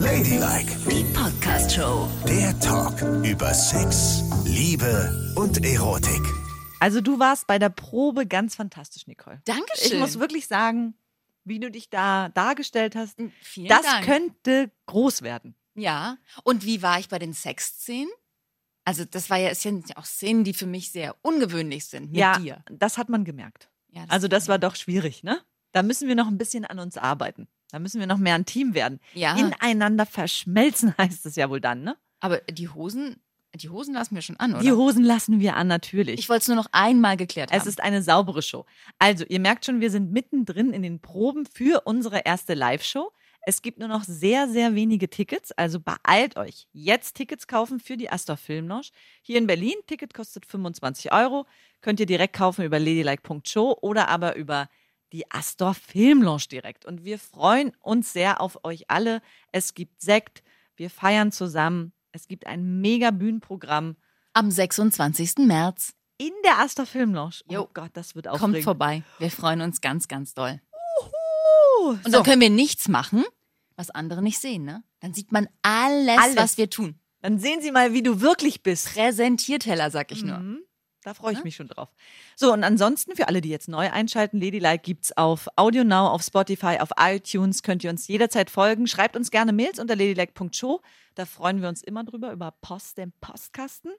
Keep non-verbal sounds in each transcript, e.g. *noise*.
Ladylike, Die Podcast Show. der Talk über Sex, Liebe und Erotik. Also du warst bei der Probe ganz fantastisch, Nicole. Dankeschön. Ich muss wirklich sagen, wie du dich da dargestellt hast, Vielen das Dank. könnte groß werden. Ja. Und wie war ich bei den Sexszenen? Also, das war ja, es sind ja auch Szenen, die für mich sehr ungewöhnlich sind mit ja, dir. das hat man gemerkt. Ja, Also das war doch schwierig, ne? Da müssen wir noch ein bisschen an uns arbeiten. Da müssen wir noch mehr ein Team werden. Ja. Ineinander verschmelzen *laughs* heißt es ja wohl dann, ne? Aber die Hosen, die Hosen lassen wir schon an, oder? Die Hosen lassen wir an, natürlich. ich wollte es nur noch einmal geklärt haben. Es ist eine saubere Show. Also, ihr merkt schon, wir sind mittendrin in den Proben für unsere erste Live-Show. Es gibt nur noch sehr, sehr wenige Tickets, also beeilt euch. Jetzt Tickets kaufen für die Astor Film Lounge. Hier in Berlin, Ticket kostet 25 Euro. Könnt ihr direkt kaufen über ladylike.show oder aber über die Astor Film Lounge direkt. Und wir freuen uns sehr auf euch alle. Es gibt Sekt, wir feiern zusammen. Es gibt ein mega Bühnenprogramm Am 26. März. in der Astor Film Lounge. Oh Jo. Gott, das wird Kommt aufregend. vorbei. Wir freuen uns ganz, ganz doll. Uh, Und so. dann können wir nichts machen, was andere nicht sehen, ne? Dann sieht man alles, Alles. was wir tun. Dann sehen Sie mal, wie du wirklich bist. Präsentierteller, sag ich nur. Mhm. Da freue ich mich schon drauf. So, und ansonsten für alle, die jetzt neu einschalten, Ladylike gibt's auf Audio Now, auf Spotify, auf iTunes. Könnt ihr uns jederzeit folgen. Schreibt uns gerne Mails unter ladylike.show. Da freuen wir uns immer drüber, über Post im Postkasten.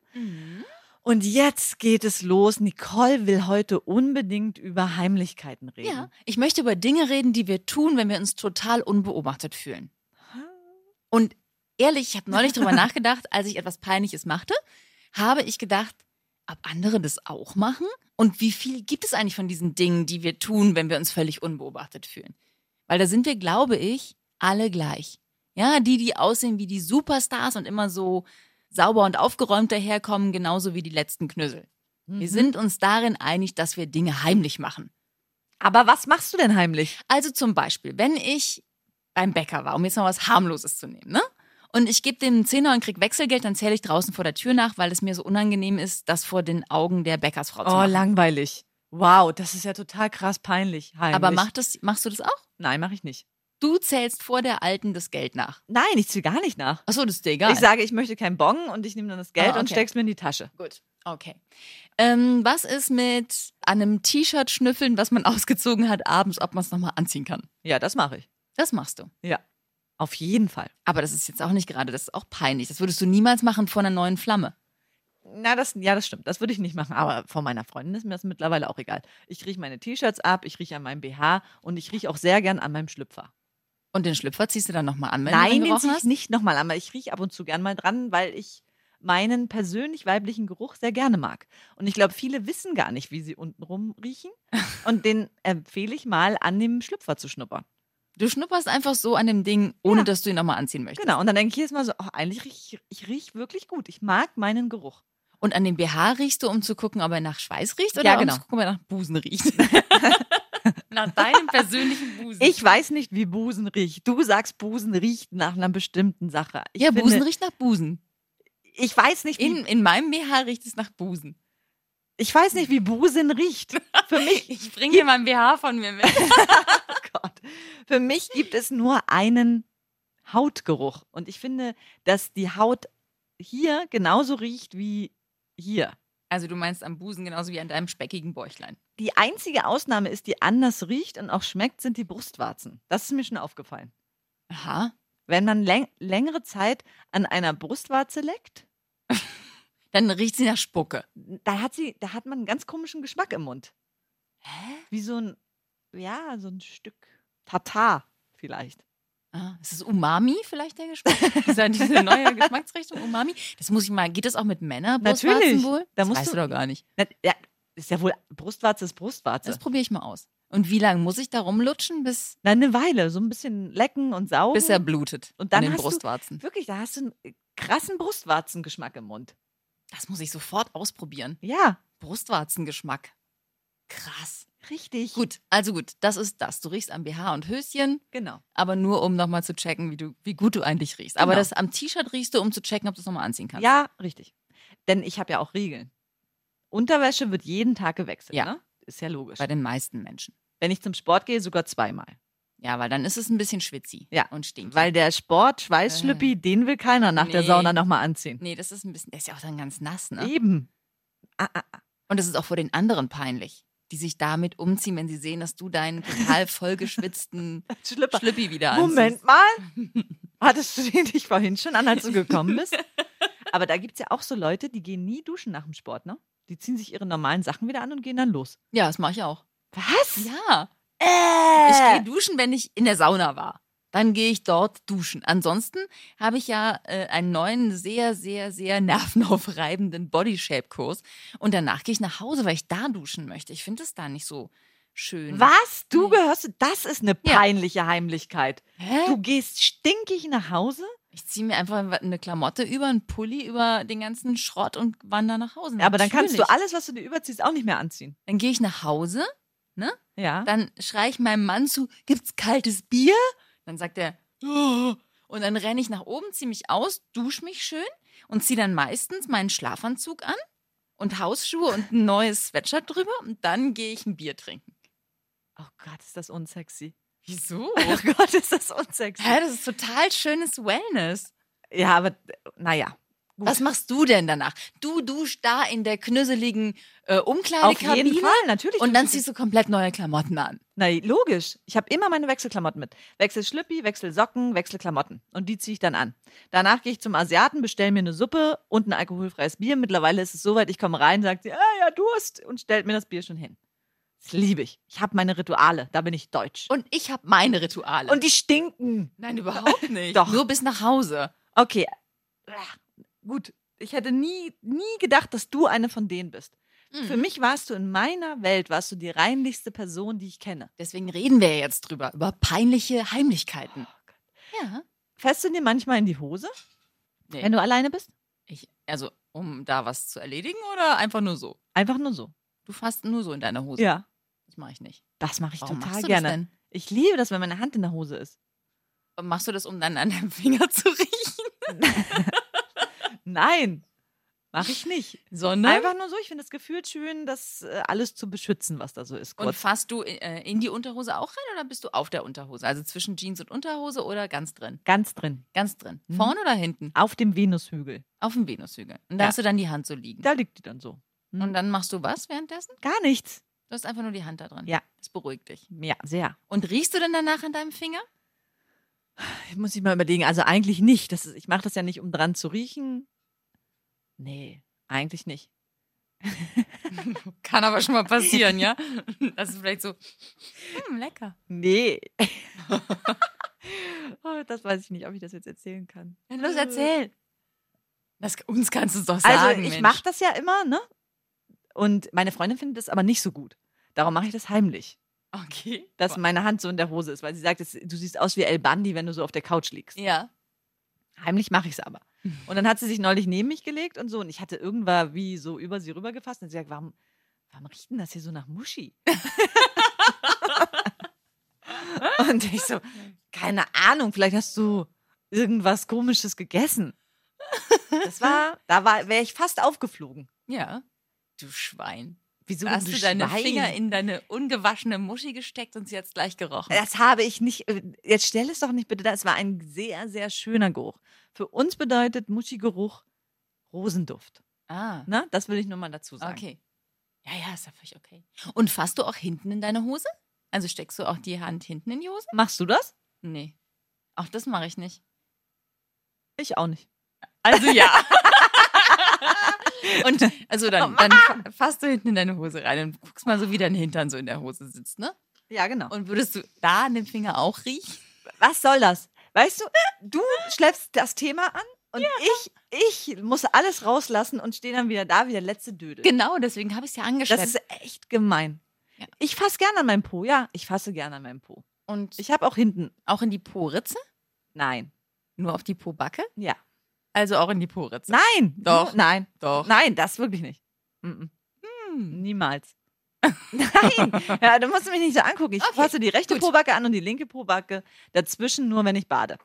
Und jetzt geht es los. Nicole will heute unbedingt über Heimlichkeiten reden. Ja, ich möchte über Dinge reden, die wir tun, wenn wir uns total unbeobachtet fühlen. Und ehrlich, ich habe neulich darüber *laughs* nachgedacht, als ich etwas Peinliches machte, habe ich gedacht, ob andere das auch machen? Und wie viel gibt es eigentlich von diesen Dingen, die wir tun, wenn wir uns völlig unbeobachtet fühlen? Weil da sind wir, glaube ich, alle gleich. Ja, die, die aussehen wie die Superstars und immer so sauber und aufgeräumt daherkommen, genauso wie die letzten Knüssel. Wir sind uns darin einig, dass wir Dinge heimlich machen. Aber was machst du denn heimlich? Also zum Beispiel, wenn ich beim Bäcker war, um jetzt mal was harmloses zu nehmen, ne? Und ich gebe dem einen Zehner und krieg Wechselgeld, dann zähle ich draußen vor der Tür nach, weil es mir so unangenehm ist, das vor den Augen der Bäckersfrau zu Oh, machen. langweilig. Wow, das ist ja total krass peinlich. Heimlich. Aber mach das, machst du das auch? Nein, mache ich nicht. Du zählst vor der Alten das Geld nach. Nein, ich ziehe gar nicht nach. Achso, das ist dir egal. Ich sage, ich möchte keinen Bon und ich nehme dann das Geld und okay. steck's mir in die Tasche. Gut, okay. Ähm, was ist mit einem T-Shirt schnüffeln, was man *laughs* ausgezogen hat, abends, ob man es nochmal anziehen kann? Ja, das mache ich. Das machst du. Ja. Auf jeden Fall. Aber das ist jetzt auch nicht gerade, das ist auch peinlich. Das würdest du niemals machen vor einer neuen Flamme. Na, das, ja, das stimmt. Das würde ich nicht machen. Aber von meiner Freundin ist mir das mittlerweile auch egal. Ich rieche meine T-Shirts ab, ich rieche an meinem BH und ich rieche auch sehr gern an meinem Schlüpfer. Und den Schlüpfer ziehst du dann nochmal an, wenn du Nein, den den gerochen ziehe ich hast? nicht nochmal an, aber ich rieche ab und zu gern mal dran, weil ich meinen persönlich weiblichen Geruch sehr gerne mag. Und ich glaube, viele wissen gar nicht, wie sie untenrum riechen. *laughs* Und den empfehle ich mal, an dem Schlüpfer zu schnuppern. Du schnupperst einfach so an dem Ding, ohne Ja. dass du ihn nochmal anziehen möchtest. Genau. Und dann denke ich jedes Mal so, oh, eigentlich riech ich, ich riech wirklich gut. Ich mag meinen Geruch. Und an dem BH riechst du, um zu gucken, ob er nach Schweiß riecht oder Ja, um genau. zu gucken, ob er nach Busen riecht? *laughs* *laughs* nach deinem persönlichen Busen. Ich weiß nicht, wie Busen riecht. Du sagst, Busen riecht nach einer bestimmten Sache. Ich ja, finde, Busen riecht nach Busen. Ich weiß nicht, wie, In, in meinem BH riecht es nach Busen. ich weiß nicht, wie Busen riecht. Für *laughs* mich, Ich bringe dir mal ein BH von mir mit. Für mich gibt es nur einen Hautgeruch. Und ich finde, dass die Haut hier genauso riecht wie hier. Also du meinst am Busen genauso wie an deinem speckigen Bäuchlein. Die einzige Ausnahme ist, die anders riecht und auch schmeckt, sind die Brustwarzen. Das ist mir schon aufgefallen. Aha. Wenn man läng längere Zeit an einer Brustwarze leckt, *laughs* Dann riecht sie nach Spucke. da hat sie, da hat man einen ganz komischen Geschmack im Mund. Hä? Wie so ein, ja, so ein Stück Tatar vielleicht. Ah, ist es Umami vielleicht der Geschmack? ist ja diese neue *laughs* Geschmacksrichtung Umami? Das muss ich mal. Geht das auch mit Männern? Natürlich. wohl? Da das musst weißt du- du doch gar nicht. Na, Ja, ist ja wohl, Brustwarze ist Brustwarze. Das probiere ich mal aus. Und wie lange muss ich da rumlutschen, bis, Na, eine Weile, so ein bisschen lecken und saugen. bis er blutet? Und dann an den hast du- Brustwarzen. Wirklich, da hast du einen krassen Brustwarzengeschmack im Mund. Das muss ich sofort ausprobieren. Ja, Brustwarzengeschmack. Krass. Richtig. Gut, also gut, das ist das. Du riechst am BH und Höschen, Genau. aber nur um nochmal zu checken, wie, du, wie gut du eigentlich riechst. Aber Genau. das am T-Shirt riechst du, um zu checken, ob du es nochmal anziehen kannst. Ja, richtig. Denn ich habe ja auch Regeln. Unterwäsche wird jeden Tag gewechselt. Ja. Ne? Ist ja logisch. Bei den meisten Menschen. Wenn ich zum Sport gehe, sogar zweimal. Ja, weil dann ist es ein bisschen schwitzi Ja, und stinkt. Weil der Sport, Schweißschlüppi, den will keiner nach der Nee. Sauna nochmal anziehen. nee, das ist ein bisschen, der ist ja auch dann ganz nass, ne? Eben. Ah, ah, ah. Und es ist auch vor den anderen peinlich, die sich damit umziehen, wenn sie sehen, dass du deinen total vollgeschwitzten *laughs* Schlüpper. Schlüppi wieder anziehst. Moment mal. Hattest du den nicht vorhin schon an, als du gekommen bist? *laughs* Aber da gibt es ja auch so Leute, die gehen nie duschen nach dem Sport, ne? Die ziehen sich ihre normalen Sachen wieder an und gehen dann los. Ja, das mache ich auch. Was? Ja. Äh. Ich gehe duschen, wenn ich in der Sauna war. Dann gehe ich dort duschen. Ansonsten habe ich ja äh, einen neuen, sehr, sehr, sehr nervenaufreibenden Body-Shape-Kurs. Und danach gehe ich nach Hause, weil ich da duschen möchte. Ich finde es da nicht so schön. Was? Du gehörst, das ist eine Ja. peinliche Heimlichkeit. Hä? Du gehst stinkig nach Hause? Ich ziehe mir einfach eine Klamotte über, einen Pulli über den ganzen Schrott und wandere nach Hause. Ja, aber dann kannst du alles, was du dir überziehst, auch nicht mehr anziehen. Dann gehe ich nach Hause, Ja. dann schreie ich meinem Mann zu, gibt's kaltes Bier? Dann sagt er, "Ja." und dann renne ich nach oben, ziehe mich aus, dusche mich schön und ziehe dann meistens meinen Schlafanzug an und Hausschuhe und ein neues Sweatshirt drüber und dann gehe ich ein Bier trinken. Oh Gott, ist das unsexy. Wieso? *laughs* Oh Gott, ist das unsexy. Hä, das ist total schönes Wellness. Ja, aber naja. Gut. Was machst du denn danach? Du duschst da in der knüsseligen äh, Auf Umkleidekabine jeden Fall, natürlich. und dann ziehst du komplett neue Klamotten an. Na, logisch. Ich habe immer meine Wechselklamotten mit. Wechselschlüppi, Wechselsocken, Wechselklamotten. Und die ziehe ich dann an. Danach gehe ich zum Asiaten, bestelle mir eine Suppe und ein alkoholfreies Bier. Mittlerweile ist es soweit, ich komme rein, sagt sie, ah ja, Durst und stellt mir das Bier schon hin. Das liebe ich. Ich habe meine Rituale, da bin ich deutsch. Und ich habe meine Rituale. Und die stinken. Nein, überhaupt nicht. Doch. Nur bis nach Hause. Okay. Gut. Ich hätte nie, nie gedacht, dass du eine von denen bist. Hm. Für mich warst du in meiner Welt, warst du die reinlichste Person, die ich kenne. Deswegen reden wir ja jetzt drüber, über peinliche Heimlichkeiten. Ja. Fährst du dir manchmal in die Hose, Nee. wenn du alleine bist? Ich, also, um da was zu erledigen oder einfach nur so? Einfach nur so. Du fasst nur so in deine Hose. Ja. Das mache ich nicht. Das mache ich Warum total machst du gerne. Ich liebe das, wenn meine Hand in der Hose ist. Und Machst du das, um dann an deinem Finger zu riechen? *laughs* Nein, mache ich nicht. Sondern? Einfach nur so, ich finde das Gefühl schön, das äh, alles zu beschützen, was da so ist. Und Kurz. fasst du äh, in die Unterhose auch rein oder bist du auf der Unterhose? Also zwischen Jeans und Unterhose oder ganz drin? Ganz drin. Ganz drin. Mhm. Vorne oder hinten? Auf dem Venushügel. Auf dem Venushügel. Und da Ja. hast du dann die Hand so liegen. Da liegt die dann so. Mhm. Und dann machst du was währenddessen? Gar nichts. Du hast einfach nur die Hand da drin. Ja. Das beruhigt dich. Ja, sehr. Und riechst du denn danach an deinem Finger? Ich muss ich mal überlegen. Also eigentlich nicht. Das ist, ich mache das ja nicht, um dran zu riechen. Nee, eigentlich nicht. *laughs* Kann aber schon mal passieren, ja? Das ist vielleicht so, hm, lecker. Nee. *laughs* oh, das weiß ich nicht, ob ich das jetzt erzählen kann. Ja, los, erzähl. Das, uns kannst du es doch sagen, Also ich mache das ja immer, ne? Und meine Freundin findet das aber nicht so gut. Darum mache ich das heimlich, Okay. dass meine Hand so in der Hose ist, weil sie sagt, du siehst aus wie El Bandi, wenn du so auf der Couch liegst. Ja. Heimlich mache ich es aber. *laughs* Und dann hat sie sich neulich neben mich gelegt und so und ich hatte irgendwann wie so über sie rübergefasst und sie sagt, warum, warum riecht denn das hier so nach Muschi? *laughs* und ich so, keine Ahnung, vielleicht hast du irgendwas komisches gegessen. Das war, da war, wäre ich fast aufgeflogen. Ja. Du Schwein. Wieso hast du du deine Schwein? Finger in deine ungewaschene Muschi gesteckt und sie hat gleich gerochen. Das habe ich nicht. äh, Jetzt stell es doch nicht bitte da. Es war ein sehr, sehr schöner Geruch. Für uns bedeutet Muschi-Geruch Rosenduft. ah, Ne? Das will ich nur mal dazu sagen. okay. Ja, ja, ist ja völlig okay. Und fasst du auch hinten in deine Hose? Also steckst du auch die Hand hinten in die Hose? Machst du das? Nee. Auch das mache ich nicht. Ich auch nicht. Also ja. *laughs* und also dann, *laughs* dann fa- fasst du hinten in deine Hose rein und guckst mal so, wie dein Hintern so in der Hose sitzt, ne? Ja, genau. Und würdest du da an dem Finger auch riechen? Was soll das? Weißt du, du schleppst das Thema an und ich, ich muss alles rauslassen und stehe dann wieder da wie der letzte Dödel. Genau, deswegen habe ich es ja Das angeschleppt. ist echt gemein. Ja. Ich fasse gerne an meinem Po. Ja, ich fasse gerne an meinem Po. und Ich habe auch hinten. auch in die Po-Ritze? Nein. Nur auf die Po-Backe? Ja. Also auch in die Po-Ritze? Nein. Doch. Nein. Doch. Nein, das wirklich nicht. Mm-mm. Hm. Niemals. Nein, ja, du musst mich nicht so angucken. Ich Okay, fasse die rechte gut. Pobacke an und die linke Pobacke dazwischen nur, wenn ich bade.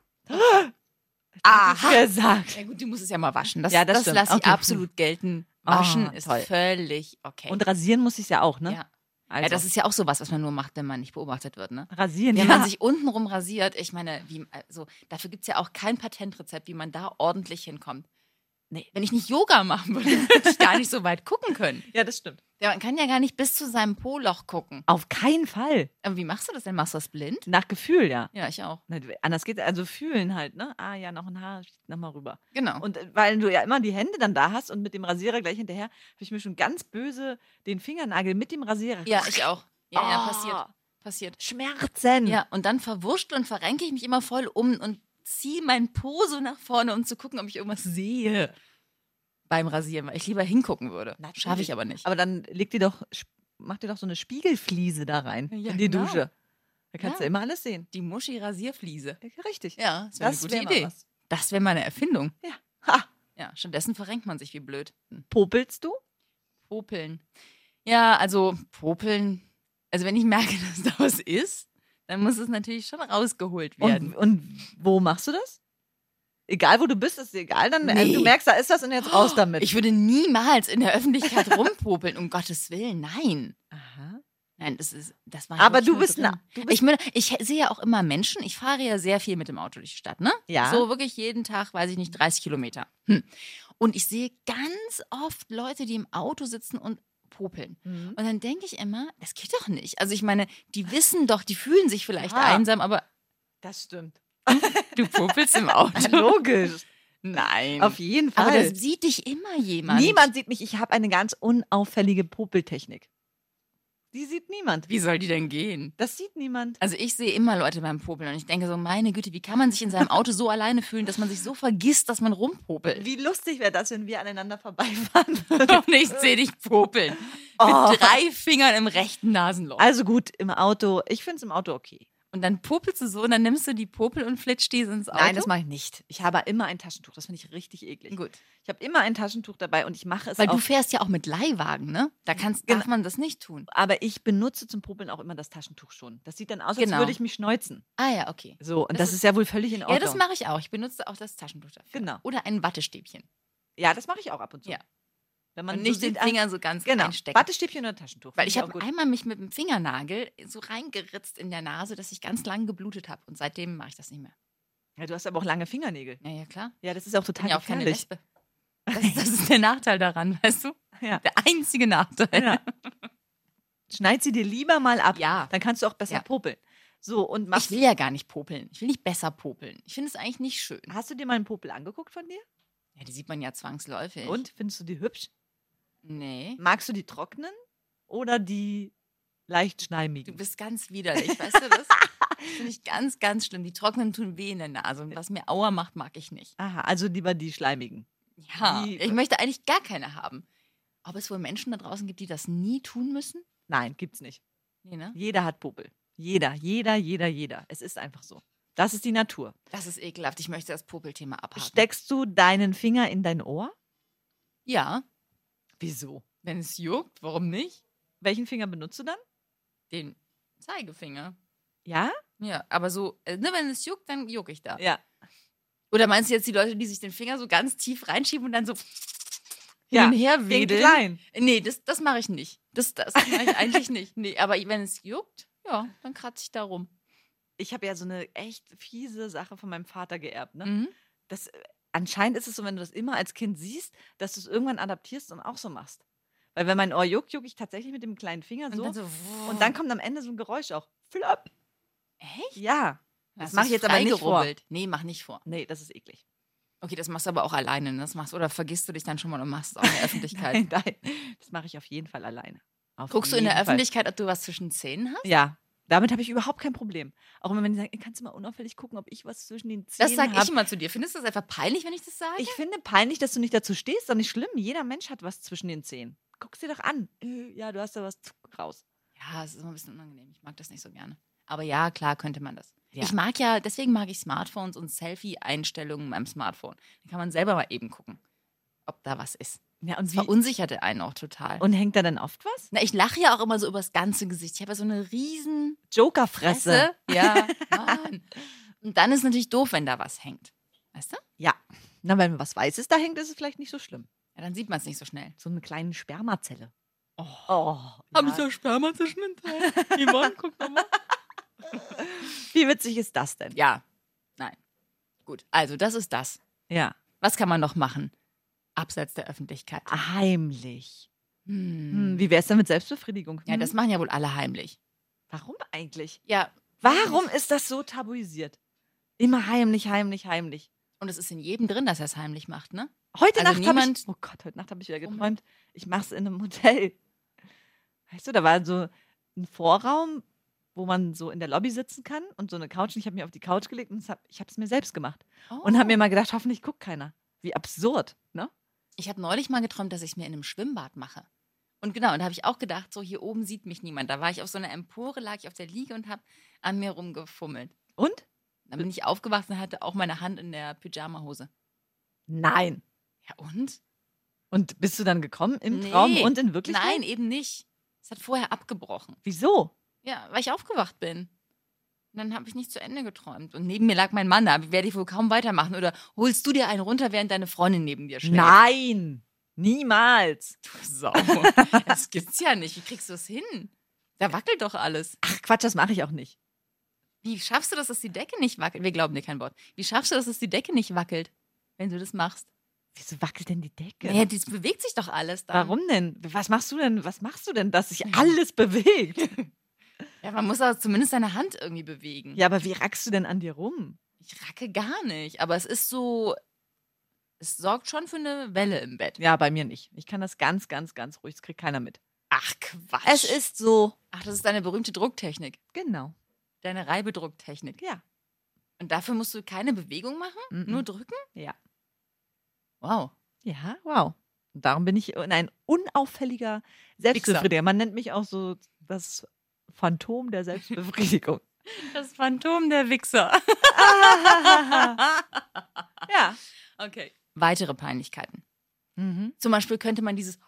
Aha. gesagt. Ja gut, du musst es ja mal waschen. Das, Ja, das das, lasse ich Okay. absolut gelten. Waschen Ah, ist toll. völlig okay. Und rasieren muss ich ja auch, ne? ja. Also, Ja, das ist ja auch sowas, was man nur macht, wenn man nicht beobachtet wird, ne? rasieren. Wenn ja. man sich untenrum rasiert, ich meine, wie, also, dafür gibt es ja auch kein Patentrezept, wie man da ordentlich hinkommt. Nee. Wenn ich nicht Yoga machen würde, *laughs* würde ich gar nicht so weit gucken können. ja, das stimmt. Ja, man kann ja gar nicht bis zu seinem Po-Loch gucken. Auf keinen Fall. Aber wie machst du das denn? Machst du das blind? Nach Gefühl, ja. Ja, ich auch. Na, Anders geht also fühlen halt, ne? Ah ja, noch ein Haar, nochmal rüber. Genau. Und äh, weil du ja immer die Hände dann da hast und mit dem Rasierer gleich hinterher, habe ich mir schon ganz böse den Fingernagel mit dem Rasierer. ja, ich auch. Ja, ja, Ah, passiert. Passiert. Schmerzen. Ja, und dann verwurschtel und verrenke ich mich immer voll um und ziehe meinen Po so nach vorne, um zu gucken, ob ich irgendwas sehe beim Rasieren, weil ich lieber hingucken würde. Schaffe ich aber nicht. Aber dann leg dir doch, mach dir doch so eine Spiegelfliese da rein Ja, in die genau. Dusche. Da kannst Ja. du immer alles sehen. Die Muschi-Rasierfliese. Richtig. Ja, das wäre eine gute mal Idee. was. Das wäre meine Erfindung. Ja. Ha. Ja, stattdessen verrenkt man sich wie blöd. Hm. Popelst du? Popeln. Ja, also Popeln. Also wenn ich merke, *laughs* dass da was ist, dann muss es natürlich schon rausgeholt werden. Und, und wo machst du das? Egal, wo du bist, ist dir egal. Dann, äh, Nee. du merkst, da ist das und jetzt raus damit. Ich würde niemals in der Öffentlichkeit rumpopeln, um *laughs* Gottes Willen. Nein. Aha. Nein, das ist, das war Aber du bist, na, du bist Ich, meine, ich sehe ja auch immer Menschen. Ich fahre ja sehr viel mit dem Auto durch die Stadt, ne? Ja. So wirklich jeden Tag, weiß ich nicht, 30 Kilometer. Hm. Und ich sehe ganz oft Leute, die im Auto sitzen und popeln. Mhm. Und dann denke ich immer, das geht doch nicht. Also ich meine, die wissen doch, die fühlen sich vielleicht Ah. einsam, aber Das stimmt. du popelst im *laughs* Auto. Logisch. Nein. Auf jeden Fall. aber das sieht dich immer jemand. Niemand sieht mich. Ich habe eine ganz unauffällige Popeltechnik. Die sieht niemand. Wie soll die denn gehen? Das sieht niemand. Also ich sehe immer Leute beim Popeln und ich denke so, meine Güte, wie kann man sich in seinem Auto so alleine fühlen, dass man sich so vergisst, dass man rumpopelt? Wie lustig wäre das, wenn wir aneinander vorbeifahren Und ich sehe dich popeln. Oh. Mit drei Fingern im rechten Nasenloch. Also gut, im Auto. Ich finde es im Auto okay. Und dann popelst du so und dann nimmst du die Popel und flitscht die ins Auto. Nein, das mache ich nicht. Ich habe immer ein Taschentuch. Das finde ich richtig eklig. Gut. Ich habe immer ein Taschentuch dabei und ich mache es Weil du fährst ja auch mit Leihwagen, ne? Da kannst, darf man das nicht tun. aber ich benutze zum Popeln auch immer das Taschentuch schon. Das sieht dann aus, als Genau. würde ich mich schneuzen. Ah ja, okay. So, und Das das, ist- ist ja wohl völlig in Ordnung. Ja, das mache ich auch. Ich benutze auch das Taschentuch dafür. Genau. Oder ein Wattestäbchen. Ja, das mache ich auch ab und zu. Ja. Wenn man nicht so den Finger so ganz Genau. einstecken. Wattestäbchen oder Taschentuch. Weil ich habe einmal mich mit dem Fingernagel so reingeritzt in der Nase, dass ich ganz lang geblutet habe. Und seitdem mache ich das nicht mehr. Ja, du hast aber auch lange Fingernägel. Ja, ja, klar. Ja, das ist auch Ich bin total ja auch keine gefährlich. Das, das ist der Nachteil daran, weißt du? Ja. Der einzige Nachteil. Ja. Schneid sie dir lieber mal ab. Ja. Dann kannst du auch besser Ja. popeln. So, und Ich machst, will ja gar nicht popeln. Ich will nicht besser popeln. Ich finde es eigentlich nicht schön. hast du dir mal einen Popel angeguckt von dir? Ja, die sieht man ja zwangsläufig. Und findest du die hübsch? Nee. Magst du die trockenen oder die leicht Du schleimigen? bist ganz widerlich, weißt du das? *laughs* Finde ich ganz, ganz schlimm. Die trocknen tun weh in der Nase. Und was mir Aua macht, mag ich nicht. Aha, also lieber die schleimigen. Ja, Die- ich möchte eigentlich gar keine haben. Ob es wohl Menschen da draußen gibt, die das nie tun müssen? Nein, gibt's nicht. Nee, ne? Jeder hat Popel. Jeder, jeder, jeder, jeder. Es ist einfach so. Das ist die Natur. Das ist ekelhaft. Ich möchte das Popelthema abhaken. Steckst du deinen Finger in dein Ohr? Ja, Wieso? wenn es juckt, warum nicht? Welchen Finger benutzt du dann? Den Zeigefinger. Ja? Ja, aber so, äh, ne, wenn es juckt, dann juck ich da. Ja. Oder meinst du jetzt die Leute, die sich den Finger so ganz tief reinschieben und dann so Ja, hin und her wedeln? kleinen. Nee, das, das mache ich nicht. Das, das mache ich *laughs* eigentlich nicht. Nee, aber wenn es juckt, ja, dann kratze ich da rum. Ich habe ja so eine echt fiese Sache von meinem Vater geerbt. Ne? Mhm. Das, äh, anscheinend ist es so, wenn du das immer als Kind siehst, dass du es irgendwann adaptierst und auch so machst. Weil wenn mein Ohr juckt, jucke ich tatsächlich mit dem kleinen Finger Und so. dann so, und dann kommt am Ende so ein Geräusch auch. Flop. Echt? Ja. Hast mach du's ich jetzt aber nicht vor. Nee, mach nicht vor. Nee, das ist eklig. Okay, das machst du aber auch alleine. ne? Das machst oder vergisst du dich dann schon mal und machst es auch in der Öffentlichkeit. Nein, nein. Das mache ich auf jeden Fall alleine. Auf Guckst du in der Fall. Öffentlichkeit, ob du was zwischen Zähnen hast? Ja. Damit habe ich überhaupt kein Problem. Auch immer, wenn die sagen, kannst du mal unauffällig gucken, ob ich was zwischen den Zähnen Das sage ich immer zu dir. Findest du das einfach peinlich, wenn ich das sage? Ich finde peinlich, dass du nicht dazu stehst, doch nicht schlimm. Jeder Mensch hat was zwischen den Zähnen. Guck's dir doch an. Äh, Ja, du hast da was raus. ja, es ist immer ein bisschen unangenehm. Ich mag das nicht so gerne. Aber ja, klar könnte man das. Ja. Ich mag ja, deswegen mag ich Smartphones und Selfie-Einstellungen beim Smartphone. Dann kann man selber mal eben gucken, ob da was ist. Ja, und, Das wie, verunsicherte einen auch total. und hängt da dann oft was? Na, ich lache ja auch immer so übers ganze Gesicht. Ich habe ja so eine riesen Jokerfresse. Fresse. Ja, *laughs* Mann. Und dann ist natürlich doof, wenn da was hängt. Weißt du? Ja. Na, wenn was Weißes da hängt, ist es vielleicht nicht so schlimm. Ja, dann sieht man es nicht so schnell. So eine kleine Spermazelle. Oh, Haben ja. Sie Sperma zwischen den Teilen? Yvonne, guck mal. *laughs* Wie witzig ist das denn? Ja, nein. Gut, also das ist das. Ja. Was kann man noch machen? Abseits der Öffentlichkeit. Heimlich. Hm. Hm, wie wäre es denn mit Selbstbefriedigung? Ja, Hm? das machen ja wohl alle heimlich. Warum eigentlich? Ja, Warum ist das so tabuisiert? Immer heimlich, heimlich, heimlich. und es ist in jedem drin, dass er es heimlich macht, ne? Heute Also Nacht habe ich. Oh Gott, heute Nacht habe ich wieder Warum? geträumt. Ich mache es in einem Hotel. Weißt du, da war so ein Vorraum, wo man so in der Lobby sitzen kann und so eine Couch. Und ich habe mir auf die Couch gelegt und hab, ich habe es mir selbst gemacht. Und habe mir mal gedacht, hoffentlich guckt keiner. Wie absurd, ne? Ich habe neulich mal geträumt, dass ich es mir in einem Schwimmbad mache. Und genau, und da habe ich auch gedacht, so hier oben sieht mich niemand. Da war ich auf so einer Empore, lag ich auf der Liege und habe an mir rumgefummelt. Und? Dann bin ich aufgewacht und hatte auch meine Hand in der Pyjamahose. Nein. Ja, und? Und bist du dann gekommen im Nee. Traum und in Wirklichkeit? Nein, eben nicht. Es hat vorher abgebrochen. Wieso? Ja, weil ich aufgewacht bin. Und dann habe ich nicht zu Ende geträumt. Und neben mir lag mein Mann, da werde ich wohl kaum weitermachen. Oder holst du dir einen runter, während deine Freundin neben dir schläft? Nein. Niemals. Du Sau. *laughs* Das gibt's ja nicht. Wie kriegst du es hin? Da wackelt doch alles. Ach Quatsch, das mache ich auch nicht. Wie schaffst du das, dass die Decke nicht wackelt? Wir glauben dir kein Wort. Wie schaffst du das, dass die Decke nicht wackelt, wenn du das machst? Wieso wackelt denn die Decke? Naja, das bewegt sich doch alles dann. Warum denn? Was machst du denn? Was machst du denn, dass sich alles bewegt? *laughs* Ja, man muss aber zumindest seine Hand irgendwie bewegen. Ja, aber wie rackst du denn an dir rum? Ich racke gar nicht. Aber es ist so. Es sorgt schon für eine Welle im Bett. Ja, bei mir nicht. Ich kann das ganz, ganz, ganz ruhig. Das kriegt keiner mit. Ach, Quatsch. Es ist so. Ach, das ist deine berühmte Drucktechnik. Genau. Deine Reibedrucktechnik. Ja. Und dafür musst du keine Bewegung machen? Mhm. Nur drücken? Ja. Wow. Ja, wow. Und darum bin ich ein unauffälliger Selbstbefriediger. Man nennt mich auch so das Phantom der Selbstbefriedigung. *laughs* Das Phantom der Wichser. *laughs* ja. okay. Weitere Peinlichkeiten. Mhm. Zum Beispiel könnte man dieses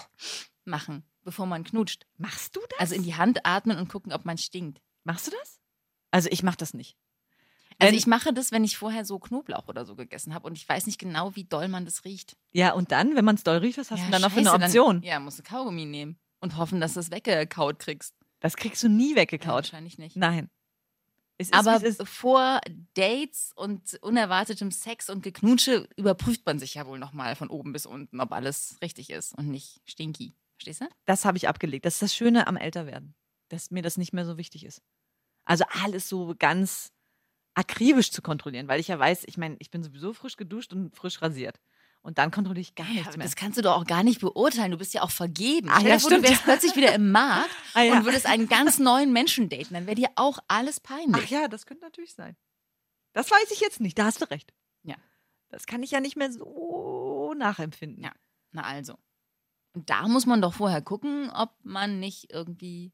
*laughs* machen, bevor man knutscht. Machst du das? Also in die Hand atmen und gucken, ob man stinkt. Machst du das? Also ich mache das nicht. Also ich mache das, wenn ich vorher so Knoblauch oder so gegessen habe und ich weiß nicht genau, wie doll man das riecht. Ja, und dann, wenn man es doll riecht, was hast ja, du dann noch für eine Option? Dann, ja, musst du Kaugummi nehmen und hoffen, dass du es weggekaut kriegst. Das kriegst du nie Ja, weggekaut. wahrscheinlich nicht. Nein. Ist, Aber vor Dates und unerwartetem Sex und Geknutsche überprüft man sich ja wohl nochmal von oben bis unten, ob alles richtig ist und nicht stinky. Verstehst du? das habe ich abgelegt. Das ist das Schöne am Älterwerden, dass mir das nicht mehr so wichtig ist. Also alles so ganz akribisch zu kontrollieren, weil ich ja weiß, ich meine, ich bin sowieso frisch geduscht und frisch rasiert. Und dann kontrolliere ich gar Ja, nichts mehr. das kannst du doch auch gar nicht beurteilen. Du bist ja auch vergeben. Stell ja, du wärst plötzlich wieder im *laughs* Markt Ah, ja. und würdest einen ganz neuen Menschen daten. Dann wäre dir auch alles peinlich. Ach ja, das könnte natürlich sein. Das weiß ich jetzt nicht, da hast du recht. Ja. Das kann ich ja nicht mehr so nachempfinden. Ja. Na also. Und da muss man doch vorher gucken, ob man nicht irgendwie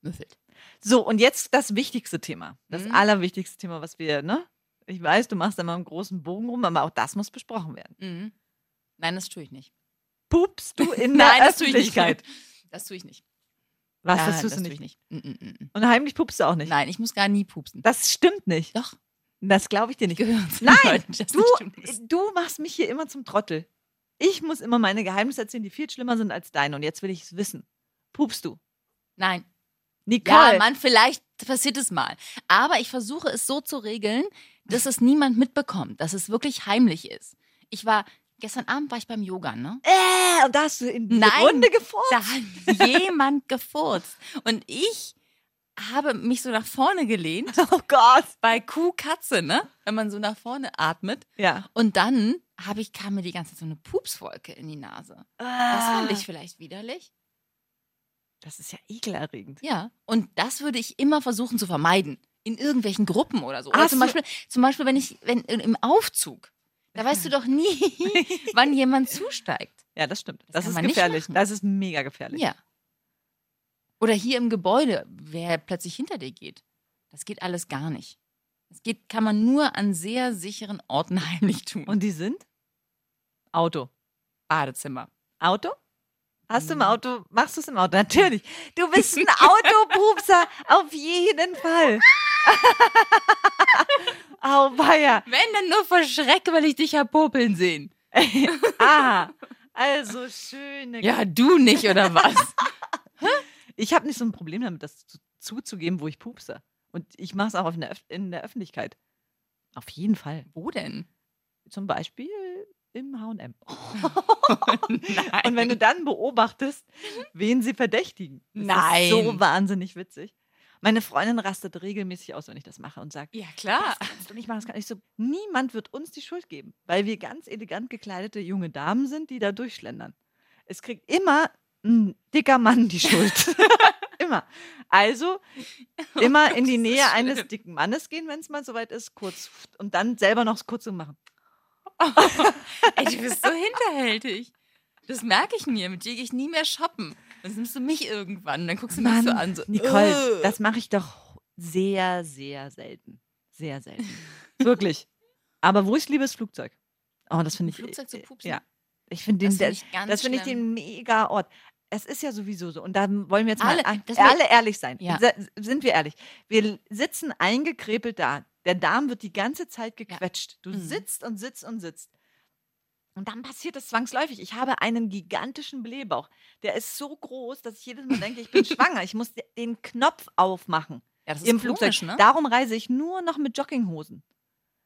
müffelt. So, und jetzt das wichtigste Thema. Das Mhm. allerwichtigste Thema, was wir, ne? Ich weiß, du machst da mal einen großen Bogen rum, aber auch das muss besprochen werden. Mhm. Nein, das tue ich nicht. Pupst du in *laughs* Nein, der das tue ich nicht. Öffentlichkeit? Das tue ich nicht. Was, Ja, das tust das du tue nicht? ich nicht. Mm, mm, mm. Und heimlich pupst du auch nicht? Nein, ich muss gar nie pupsen. Das stimmt nicht. Doch, Das glaube ich dir nicht. zu Nein, das Du, du machst mich hier immer zum Trottel. Ich muss immer meine Geheimnisse erzählen, die viel schlimmer sind als deine. Und jetzt will ich es wissen. Pupst du? Nein. Nicole. Ja, Mann, vielleicht passiert es mal. Aber ich versuche es so zu regeln, dass es niemand mitbekommt, dass es wirklich heimlich ist. Ich war, gestern Abend war ich beim Yoga, ne? äh, und da hast du in die Nein. Runde gefurzt. Da hat jemand gefurzt. Und ich habe mich so nach vorne gelehnt, *laughs* Oh Gott. bei Kuh, Katze, ne? Wenn man so nach vorne atmet. Ja. Und dann habe ich, kam mir die ganze Zeit so eine Pupswolke in die Nase. Das fand Ah. ich vielleicht widerlich. Das ist ja ekelerregend. Ja. Und das würde ich immer versuchen zu vermeiden. In irgendwelchen Gruppen oder so. Oder Hast zum Beispiel, zum Beispiel, wenn ich, wenn im Aufzug, da weißt du doch nie, *laughs* wann jemand zusteigt. Ja, das stimmt. Das Das, ist gefährlich. Das ist mega gefährlich. Ja. Oder hier im Gebäude, wer plötzlich hinter dir geht. Das geht alles gar nicht. Das geht, kann man nur an sehr sicheren Orten *laughs* heimlich tun. Und die sind? Auto. Badezimmer. Auto? Hast du im Mhm. Auto? Machst du es im Auto? Natürlich. Du bist ein *laughs* Autopupser. Auf jeden Fall. *laughs* Au, weia. Wenn dann nur vor Schreck, weil ich dich hab popeln sehen. *laughs* Aha. Also schöne. Ja, du nicht, oder was? *laughs* Ich habe nicht so ein Problem damit, das zu, zuzugeben, wo ich pupse. Und ich mache es auch in der, in der Öffentlichkeit. Auf jeden Fall. Wo denn? Zum Beispiel im HM. Nein. Und wenn du dann beobachtest, wen sie verdächtigen. Nein. so wahnsinnig witzig. Meine Freundin rastet regelmäßig aus, wenn ich das mache und sagt, Ja, klar. das kannst du nicht machen, das kann ich so. Niemand wird uns die Schuld geben, weil wir ganz elegant gekleidete junge Damen sind, die da durchschlendern. Es kriegt immer ein dicker Mann die Schuld. *laughs* immer. Also *laughs* immer in die Nähe eines dicken Mannes gehen, wenn es mal soweit ist, kurz und dann selber noch kurz so machen. *laughs* Ey, du bist so hinterhältig. Das merke ich mir. Mit dir gehe ich nie mehr shoppen. Dann nimmst du mich irgendwann. Dann guckst du mich so an. So, Nicole, "Ugh." das mache ich doch sehr, sehr selten. Sehr selten. Wirklich. Aber wo ich liebe, ist Flugzeug. Oh, das finde ich. Flugzeug zu äh, pupsen? Ja. Ich finde den, Das finde ich finde ich den mega Ort. Es ist ja sowieso so. Und da wollen wir jetzt mal Alle- will- alle ehrlich sein. Ja. Sind wir ehrlich. Wir sitzen eingekrepelt da. Der Darm wird die ganze Zeit gequetscht. Du Mhm. sitzt und sitzt und sitzt. Und dann passiert es zwangsläufig. Ich habe einen gigantischen Blähbauch. Der ist so groß, dass ich jedes Mal denke, ich bin *laughs* schwanger. Ich muss de- den Knopf aufmachen Ja, das ist im komisch, Flugzeug. ne? Darum reise ich nur noch mit Jogginghosen.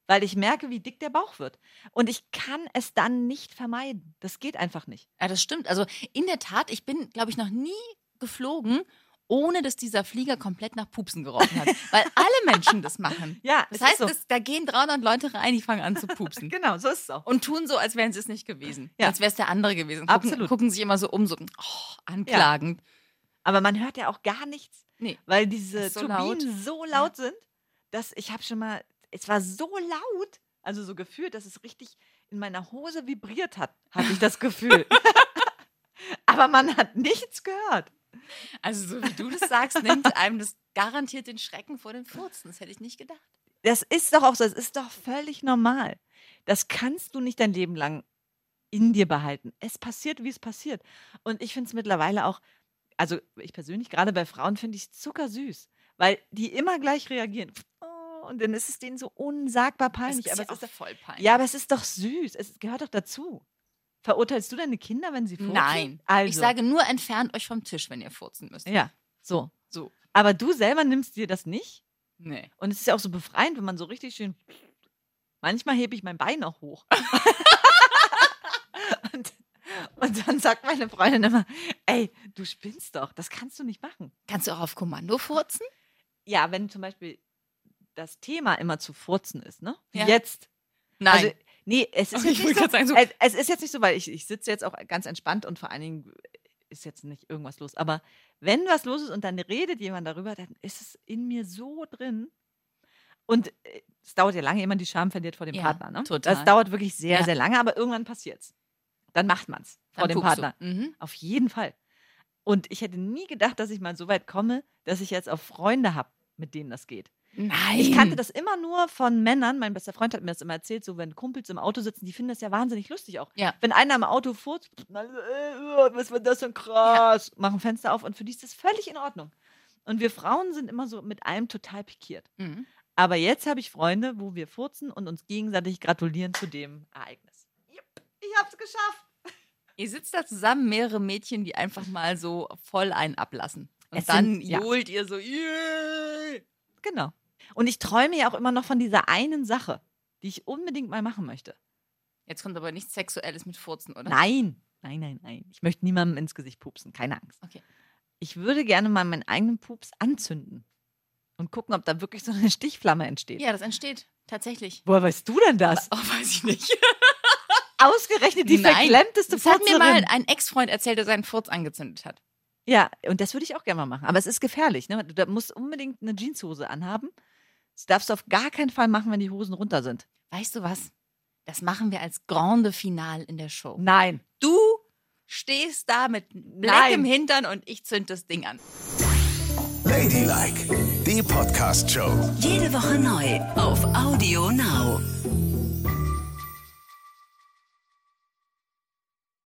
Weil ich merke, wie dick der Bauch wird. Und ich kann es dann nicht vermeiden. Das geht einfach nicht. Ja, das stimmt. Also in der Tat, ich bin, glaube ich, noch nie geflogen, ohne dass dieser Flieger komplett nach Pupsen gerochen hat. *laughs* Weil alle Menschen das machen. Ja, Das heißt, so. es, da gehen 300 Leute rein, die fangen an zu pupsen. *laughs* genau, so ist es auch. Und tun so, als wären sie es nicht gewesen. Ja. Als wäre es der andere gewesen. Gucken, Absolut. Gucken sich immer so um, so oh, anklagend. Aber man hört ja auch gar nichts, Nee. weil Das diese so Turbinen laut. so laut sind, dass ich habe schon mal, es war so laut, also so gefühlt, dass es richtig in meiner Hose vibriert hat, hatte ich das Gefühl. *laughs* Aber man hat nichts gehört. Also so wie du das sagst, nimmt einem das garantiert den Schrecken vor den Furzen. Das hätte ich nicht gedacht. Das ist doch auch so, es ist doch völlig normal. Das kannst du nicht dein Leben lang in dir behalten. Es passiert, wie es passiert. Und ich finde es mittlerweile auch, also ich persönlich, gerade bei Frauen, finde ich zuckersüß, weil die immer gleich reagieren. Oh, und dann ist es denen so unsagbar peinlich. Das ist aber ja es ist doch, voll peinlich. ja, aber es ist doch süß. Es gehört doch dazu. Verurteilst du deine Kinder, wenn sie furzen? Nein. Also. Ich sage nur, entfernt euch vom Tisch, wenn ihr furzen müsst. Ja, so. So. Aber du selber nimmst dir das nicht? Nee. Und es ist ja auch so befreiend, wenn man so richtig schön. Manchmal hebe ich mein Bein auch hoch. *laughs* und, und dann sagt meine Freundin immer: Ey, du spinnst doch, das kannst du nicht machen. Kannst du auch auf Kommando furzen? Ja, wenn zum Beispiel das Thema immer zu furzen ist, ne? Ja. Jetzt. Nein. Also, nee, es ist, jetzt ich nicht so, sagen, so- es, es ist jetzt nicht so, weil ich, ich sitze jetzt auch ganz entspannt und vor allen Dingen ist jetzt nicht irgendwas los. Aber wenn was los ist und dann redet jemand darüber, dann ist es in mir so drin. Und äh, es dauert ja lange, man die Scham verliert vor dem Ja, Partner. Ne? total. Das dauert wirklich sehr, Ja. sehr lange, aber irgendwann passiert's. Dann macht man's vor Dann dem. Partner. Mhm. Auf jeden Fall. Und ich hätte nie gedacht, dass ich mal so weit komme, dass ich jetzt auch Freunde habe, mit denen das geht. Nein. Ich kannte das immer nur von Männern. Mein bester Freund hat mir das immer erzählt, so wenn Kumpels im Auto sitzen, die finden das ja wahnsinnig lustig auch. Ja. Wenn einer im Auto furzt, äh, was war das denn krass? Machen Fenster auf und für die ist das völlig in Ordnung. Und wir Frauen sind immer so mit allem total pikiert. Mhm. Aber jetzt habe ich Freunde, wo wir furzen und uns gegenseitig gratulieren zu dem Ereignis. Jupp, ich hab's geschafft. Ihr sitzt da zusammen, mehrere Mädchen, die einfach mal so voll einen ablassen. Und Es dann sind- ja. johlt ihr so, yeah. Genau. Und ich träume ja auch immer noch von dieser einen Sache, die ich unbedingt mal machen möchte. Jetzt kommt aber nichts Sexuelles mit Furzen, oder? Nein, nein, nein, nein. Ich möchte niemandem ins Gesicht pupsen, keine Angst. Okay. Ich würde gerne mal meinen eigenen Pups anzünden und gucken, ob da wirklich so eine Stichflamme entsteht. Ja, das entsteht. Tatsächlich. Woher weißt du denn das? Oh, weiß ich nicht. *laughs* *laughs* Ausgerechnet die Nein, verklemmteste Das hat mir mal ein Ex-Freund erzählt, der seinen Furz angezündet hat. Ja, und das würde ich auch gerne mal machen. Aber es ist gefährlich. Ne? Du musst unbedingt eine Jeanshose anhaben. Das darfst du auf gar keinen Fall machen, wenn die Hosen runter sind. Weißt du was? Das machen wir als Grande Finale in der Show. Nein. Du stehst da mit im Hintern und ich zünd das Ding an. Ladylike, die Podcast-Show. Jede Woche neu auf Audio Now.